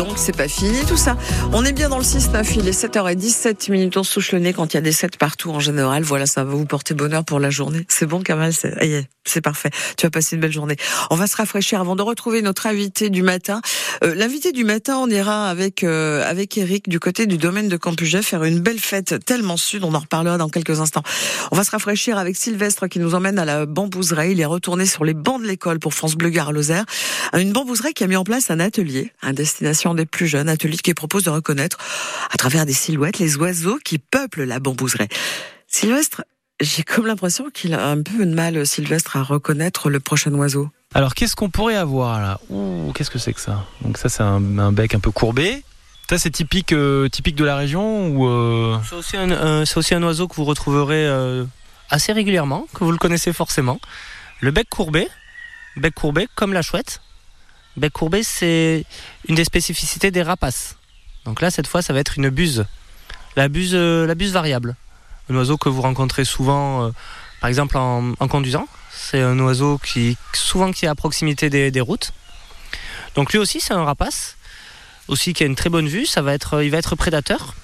donc c'est pas fini tout ça. On est bien dans le 6-9, il est 7h17 minutes, on souche le nez quand il y a des 7 partout en général. Voilà, ça va vous porter bonheur pour la journée. C'est bon Kamal, c'est parfait. Tu vas passer une belle journée. On va se rafraîchir avant de retrouver notre invité du matin. Euh, L'invité du matin, on ira avec euh, avec Eric du côté du domaine de Campuget faire une belle fête tellement sud. On en reparlera dans quelques instants. On va se rafraîchir avec Sylvestre qui nous emmène à la bambouseraie. Il est retourné sur les bancs de l'école pour France Bleu Gare. Une bambouseraie qui a mis en place un atelier, un destination des plus jeunes, atelier qui propose de reconnaître à travers des silhouettes les oiseaux qui peuplent la bambouseraie. Sylvestre, j'ai comme l'impression qu'il a un peu de mal, Sylvestre, à reconnaître le prochain oiseau. Alors qu'est-ce qu'on pourrait avoir là? Ouh, qu'est-ce que c'est que ça? Donc ça c'est un, un, bec un peu courbé. Ça c'est typique, euh, typique de la région ou euh... C'est aussi, euh, aussi, un oiseau que vous retrouverez euh, assez régulièrement, que vous le connaissez forcément. Le bec courbé, bec courbé comme la chouette. Bec courbé c'est une des spécificités des rapaces. Donc là cette fois ça va être une buse. La buse, buse variable un oiseau que vous rencontrez souvent, euh, par exemple en, conduisant. C'est un oiseau qui souvent qui est à proximité des, routes. Donc lui aussi c'est un rapace, aussi qui a une très bonne vue. Ça va être, il va être prédateur.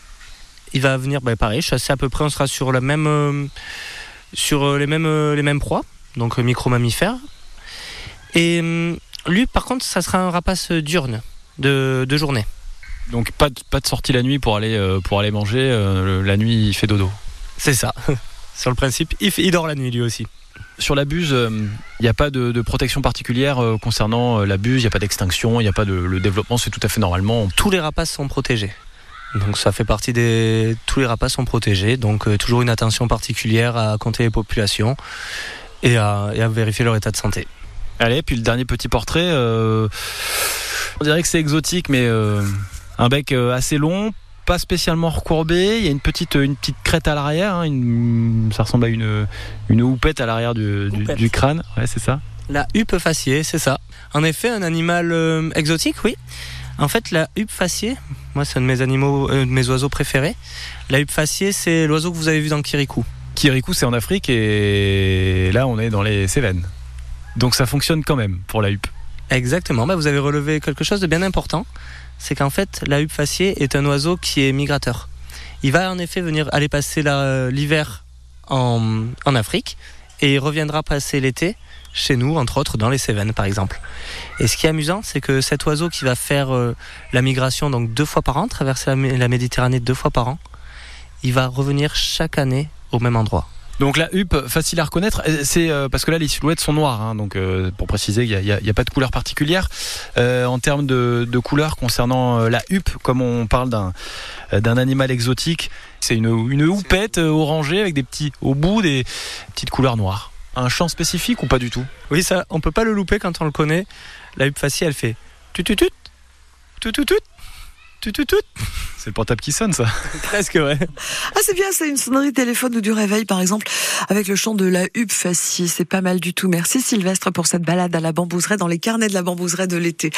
Il va venir, ben, pareil, chasser à peu près. On sera sur la même, euh, sur les mêmes, les mêmes proies, donc micro mammifères. Et euh, lui, par contre, ça sera un rapace diurne de, de journée. Donc pas de, pas de sortie la nuit pour aller, euh, pour aller manger. Euh, la nuit, il fait dodo. C'est ça. Sur le principe, il, dort la nuit lui aussi. Sur la buse, il euh, n'y a pas de, de protection particulière euh, concernant la buse, il n'y a pas d'extinction, il n'y a pas de le développement, c'est tout à fait normalement. Tous les rapaces sont protégés. Donc ça fait partie des... Tous les rapaces sont protégés, donc euh, toujours une attention particulière à compter les populations et à, et à vérifier leur état de santé. Allez, puis le dernier petit portrait, euh, on dirait que c'est exotique, mais un bec assez long, pas spécialement recourbé. Il y a une petite, une petite crête à l'arrière. Hein, une, ça ressemble à une, une houppette à l'arrière du, du, du, crâne. Ouais, c'est ça. La huppe faciée, c'est ça. En effet, un animal euh, exotique, oui. En fait, la huppe faciée, moi, c'est un de mes animaux, euh, de mes oiseaux préférés. La huppe faciée, c'est l'oiseau que vous avez vu dans Kirikou. Kirikou, c'est en Afrique et là, on est dans les Cévennes. Donc, ça fonctionne quand même pour la huppe. Exactement. Bah, vous avez relevé quelque chose de bien important c'est qu'en fait, la huppe faciée est un oiseau qui est migrateur. Il va en effet venir aller passer l'hiver en, en, Afrique et il reviendra passer l'été chez nous, entre autres dans les Cévennes par exemple. Et ce qui est amusant, c'est que cet oiseau qui va faire euh, la migration donc deux fois par an, traverser la Méditerranée deux fois par an, il va revenir chaque année au même endroit. Donc la huppe, facile à reconnaître, c'est euh, parce que là les silhouettes sont noires, hein, donc euh, pour préciser, il n'y a, a, a, pas de couleur particulière. Euh, en termes de, de couleur concernant euh, la huppe, comme on parle d'un d'un animal exotique, c'est une, une houppette orangée avec des petits, au bout des petites couleurs noires. Un champ spécifique ou pas du tout? Oui, ça, on peut pas le louper quand on le connaît. La huppe faciale, elle fait tututut, tututut, tututut. C'est le portable qui sonne, ça. Presque, ouais. Ah, c'est bien, c'est une sonnerie de téléphone ou du réveil, par exemple, avec le chant de la huppe facie. C'est pas mal du tout. Merci Sylvestre pour cette balade à la bambouseraie dans les carnets de la bambouserie de l'été.